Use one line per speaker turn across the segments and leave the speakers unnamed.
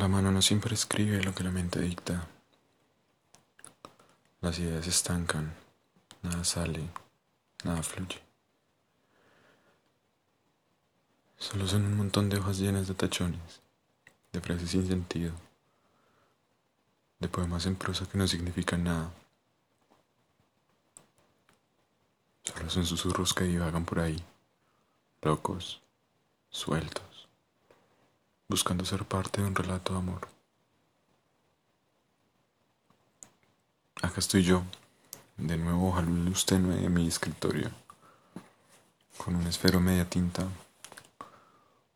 La mano no siempre escribe lo que la mente dicta. Las ideas se estancan, nada sale, nada fluye. Solo son un montón de hojas llenas de tachones, de frases sin sentido, de poemas en prosa que no significan nada. Solo son susurros que divagan por ahí, locos, sueltos buscando ser parte de un relato de amor. Acá estoy yo, de nuevo hoja luz tenue de mi escritorio, con un esfero media tinta,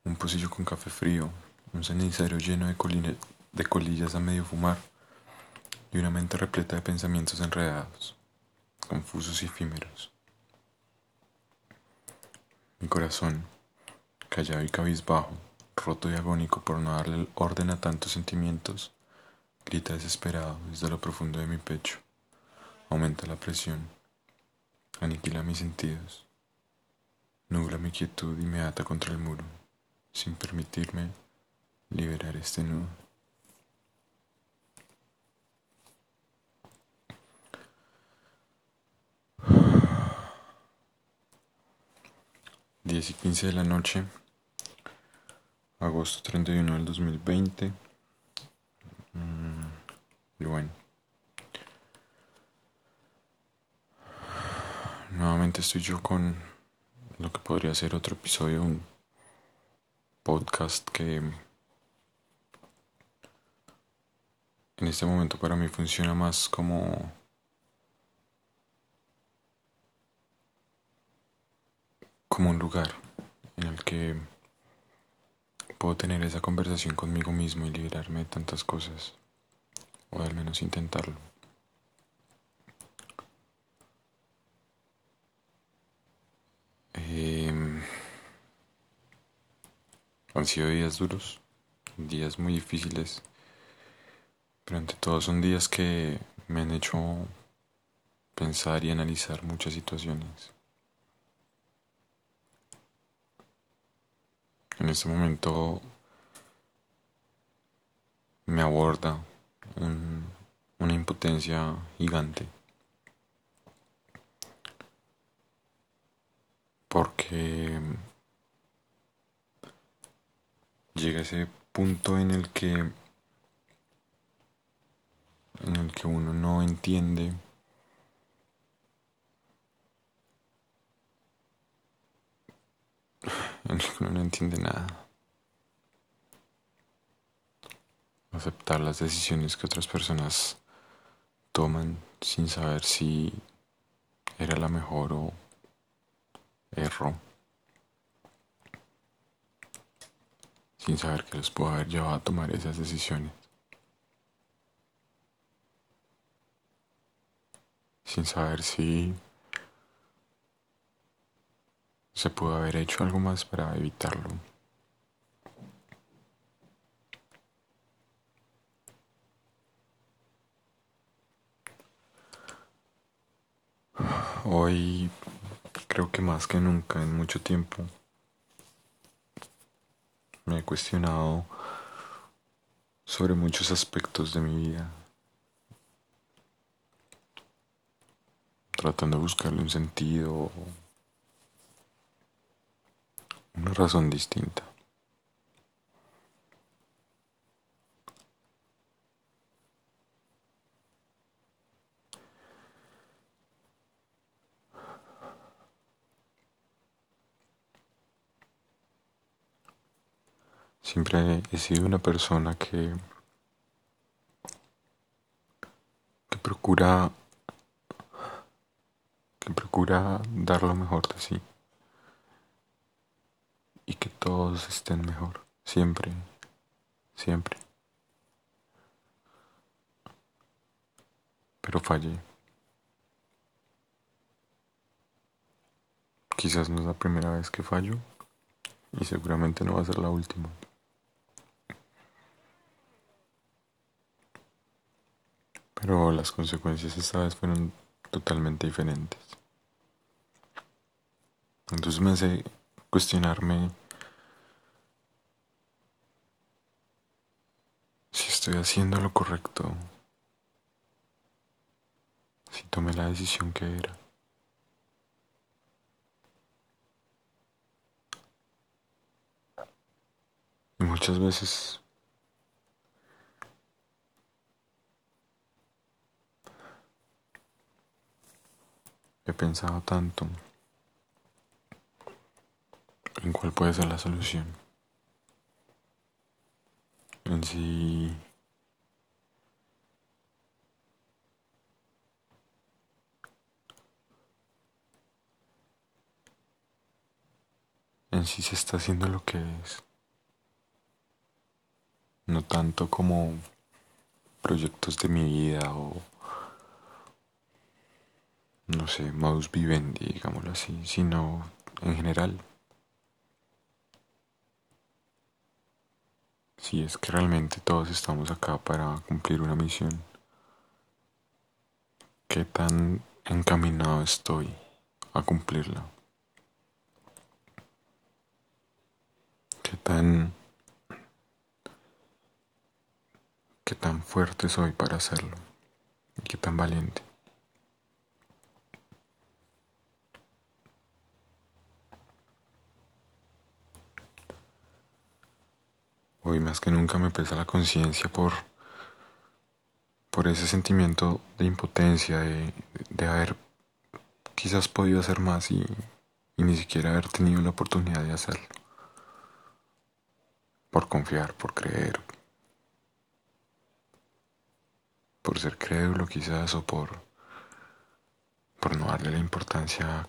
un pocillo con café frío, un cenicero lleno de, de colillas a medio fumar y una mente repleta de pensamientos enredados, confusos y efímeros. Mi corazón, callado y cabizbajo, roto y agónico por no darle orden a tantos sentimientos, grita desesperado desde lo profundo de mi pecho. Aumenta la presión, aniquila mis sentidos, nubla mi quietud y me ata contra el muro, sin permitirme liberar este nudo. Diez y quince de la noche agosto 31 del 2020. Mm, y bueno. Nuevamente estoy yo con lo que podría ser otro episodio, un podcast que en este momento para mí funciona más como como un lugar en el que puedo tener esa conversación conmigo mismo y liberarme de tantas cosas, o al menos intentarlo. Em, han sido días duros, días muy difíciles, pero ante todo son días que me han hecho pensar y analizar muchas situaciones. En este momento me aborda una impotencia gigante. Porque llega ese punto en el que en el que uno no entiende no entiende nada. Aceptar las decisiones que otras personas toman sin saber si era la mejor o erró. Sin saber que les pudo haber llevado a tomar esas decisiones. Sin saber si se pudo haber hecho algo más para evitarlo. Hoy creo que más que nunca en mucho tiempo me he cuestionado sobre muchos aspectos de mi vida, tratando de buscarle un sentido una razón distinta. Siempre he sido una persona que, que procura que procura dar lo mejor de sí y que todos estén mejor, siempre, siempre. Pero fallé. Quizás no es la primera vez que fallo y seguramente no va a ser la última. Pero las consecuencias esta vez fueron totalmente diferentes. Entonces me hace cuestionarme estoy haciendo lo correcto, si tomé la decisión que era. Y muchas veces he pensado tanto en cuál puede ser la solución. En si en si se está haciendo lo que es. No tanto como proyectos de mi vida o no sé, modus vivendi, digámoslo así, sino en general. Si es que realmente todos estamos acá para cumplir una misión, ¿qué tan encaminado estoy a cumplirla? ¿Qué tan qué tan fuerte soy para hacerlo? ¿Y qué tan valiente? Hoy más que nunca me pesa la conciencia por, por ese sentimiento de impotencia, de, de, haber quizás podido hacer más y, y ni siquiera haber tenido la oportunidad de hacerlo. Por confiar, por creer, por ser crédulo quizás o por, por no darle la importancia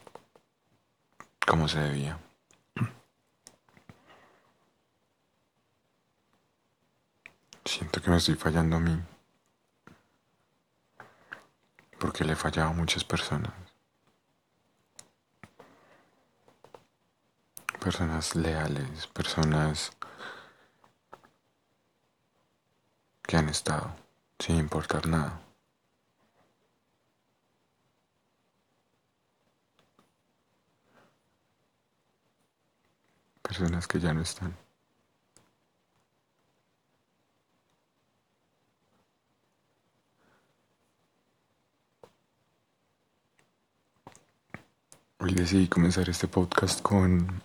como se debía. Siento que me estoy fallando a mí. Porque le he fallado a muchas personas. Personas leales, personas que han estado sin importar nada. Personas que ya no están. Hoy decidí comenzar este podcast con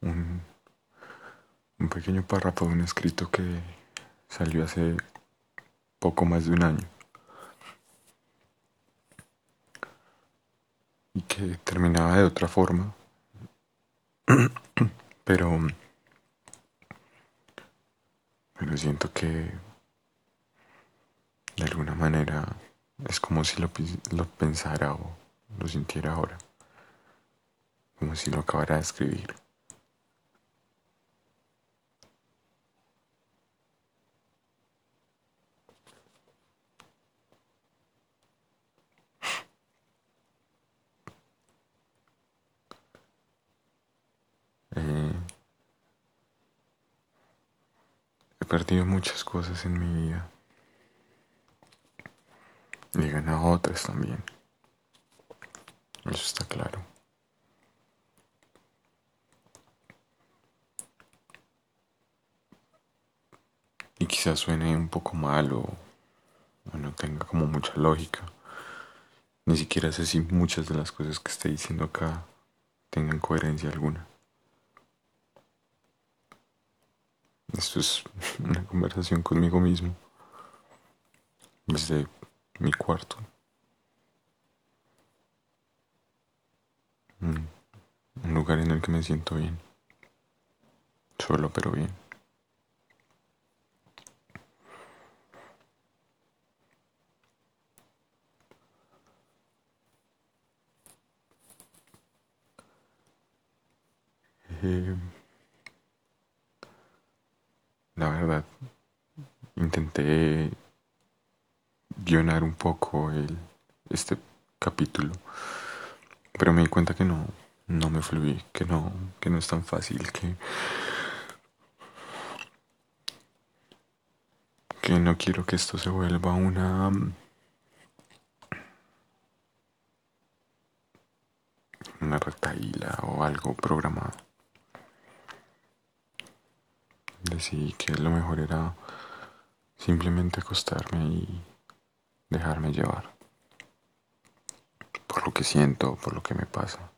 un, pequeño párrafo de un escrito que salió hace poco más de un año. Y que terminaba de otra forma, pero pero siento que de alguna manera es como si lo, lo pensara o lo sintiera ahora, como si lo acabara de escribir. Eh, he perdido muchas cosas en mi vida y he ganado otras también. Eso está claro. Y quizás suene un poco mal o, no tenga como mucha lógica. Ni siquiera sé si muchas de las cosas que estoy diciendo acá tengan coherencia alguna. Esto es una conversación conmigo mismo desde mi cuarto. un lugar en el que me siento bien, solo pero bien. Eh, la verdad, intenté guionar un poco el, este capítulo pero me di cuenta que no, no me fluí, que no, que no es tan fácil, que, que no quiero que esto se vuelva una una retaíla o algo programado. Decidí que lo mejor era simplemente acostarme y dejarme llevar por lo que siento, por lo que me pasa.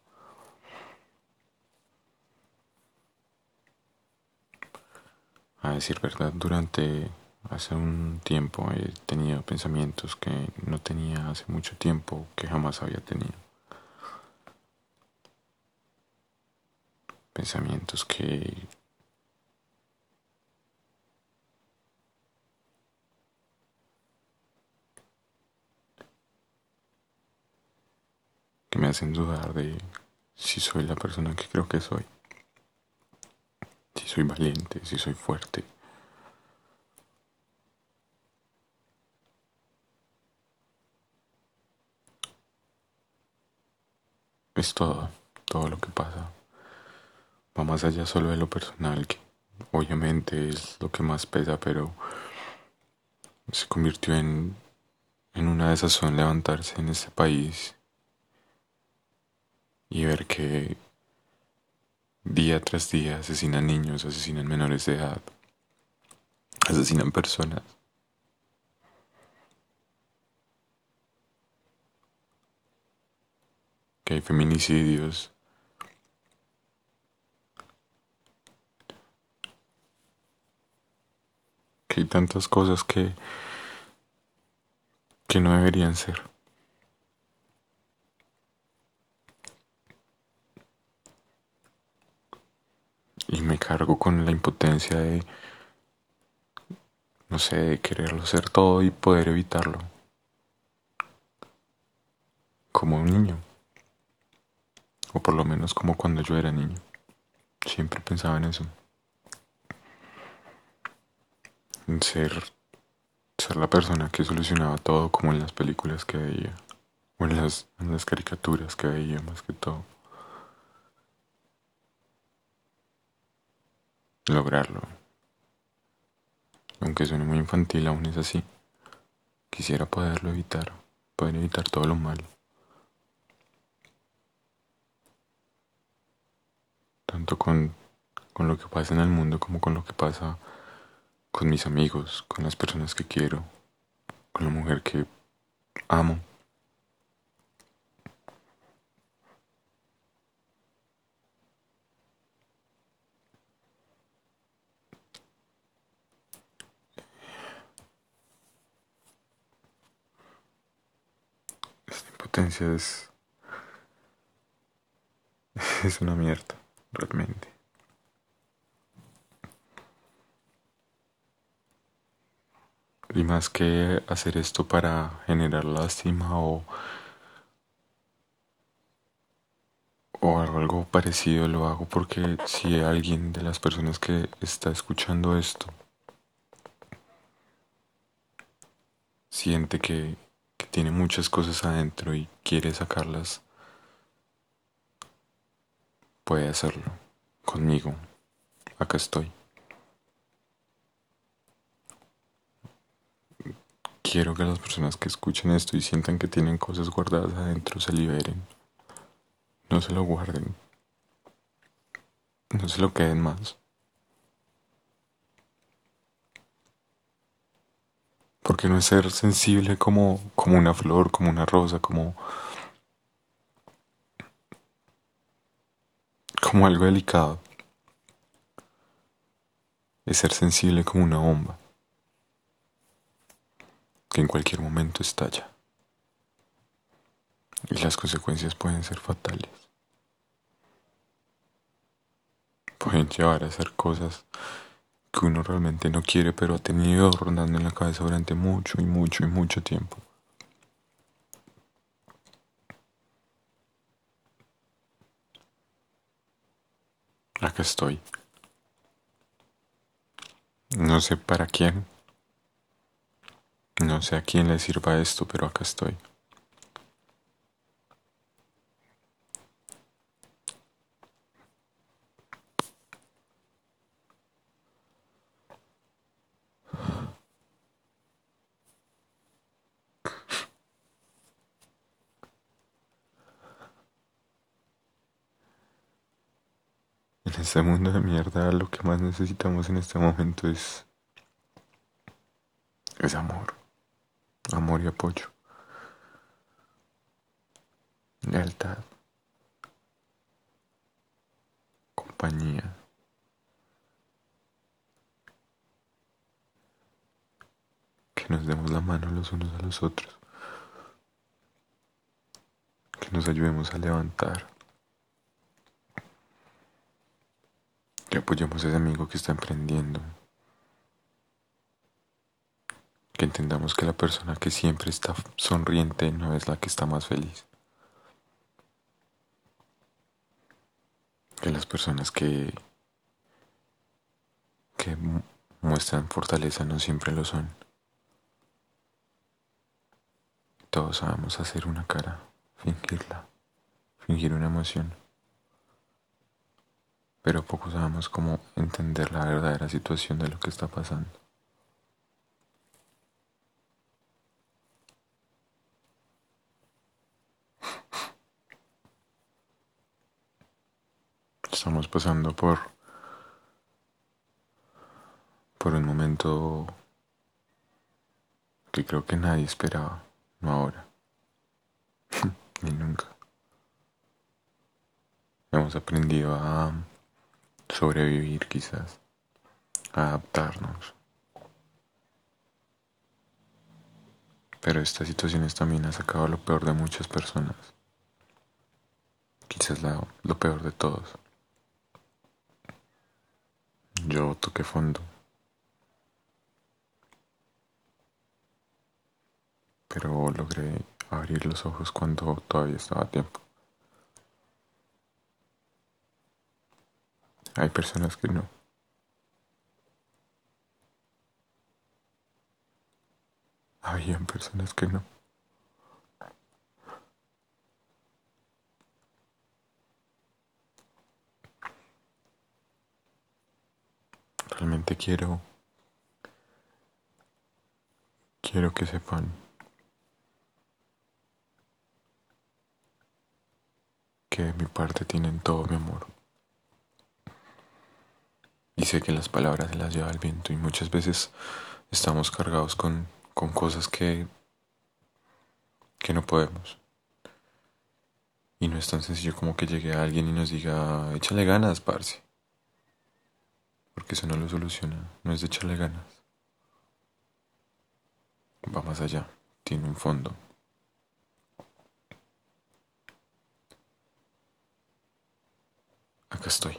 Decir verdad, durante hace un tiempo he tenido pensamientos que no tenía hace mucho tiempo, que jamás había tenido. Pensamientos que que me hacen dudar de si soy la persona que creo que soy soy valiente, si soy fuerte. Es todo, todo lo que pasa. Va más allá solo de lo personal, que obviamente es lo que más pesa, pero se convirtió en, en una desazón levantarse en este país y ver que Día tras día asesinan niños, asesinan menores de edad, asesinan personas. Que hay feminicidios. Que hay tantas cosas que que no deberían ser. Y me cargo con la impotencia de, no sé, de quererlo hacer todo y poder evitarlo. Como un niño. O por lo menos como cuando yo era niño. Siempre pensaba en eso. En ser, ser la persona que solucionaba todo como en las películas que veía. O en las, en las caricaturas que veía más que todo. Lograrlo. Aunque suene muy infantil, aún es así. Quisiera poderlo evitar, poder evitar todo lo malo. Tanto con, con lo que pasa en el mundo como con lo que pasa con mis amigos, con las personas que quiero, con la mujer que amo. Es, es una mierda, realmente. Y más que hacer esto para generar lástima o, o algo parecido, lo hago porque si alguien de las personas que está escuchando esto siente que tiene muchas cosas adentro y quiere sacarlas, puede hacerlo conmigo. Acá estoy. Quiero que las personas que escuchen esto y sientan que tienen cosas guardadas adentro se liberen. No se lo guarden. No se lo queden más. Porque no es ser sensible como, como una flor, como una rosa, como, como algo delicado. Es ser sensible como una bomba que en cualquier momento estalla. Y las consecuencias pueden ser fatales. Pueden llevar a hacer cosas que uno realmente no quiere, pero ha tenido rondando en la cabeza durante mucho y mucho y mucho tiempo. Acá estoy. No sé para quién. No sé a quién le sirva esto, pero acá estoy. En este mundo de mierda lo que más necesitamos en este momento es es amor, amor y apoyo, lealtad, compañía. Que nos demos la mano los unos a los otros, que nos ayudemos a levantar, que apoyemos a ese amigo que está emprendiendo. que entendamos que la persona que siempre está sonriente no es la que está más feliz. Que las personas que, que muestran fortaleza no siempre lo son. Todos sabemos hacer una cara, fingirla, fingir una emoción. Pero pocos sabemos cómo entender la verdadera situación de lo que está pasando. Estamos pasando por por un momento que creo que nadie esperaba, no ahora, ni nunca. Hemos aprendido a sobrevivir quizás, adaptarnos. Pero estas situaciones también han sacado lo peor de muchas personas. Quizás lo peor de todos. Yo toqué fondo. Pero logré abrir los ojos cuando todavía estaba a tiempo. Hay personas que no. Habían personas que no. Realmente quiero, quiero que sepan que de mi parte tienen todo mi amor. Sé que las palabras se las lleva el viento y muchas veces estamos cargados con, con cosas que, que no podemos. Y no es tan sencillo como que llegue a alguien y nos diga, échale ganas, parce porque eso no lo soluciona, no es de echarle ganas. Va más allá, tiene un fondo. Acá estoy.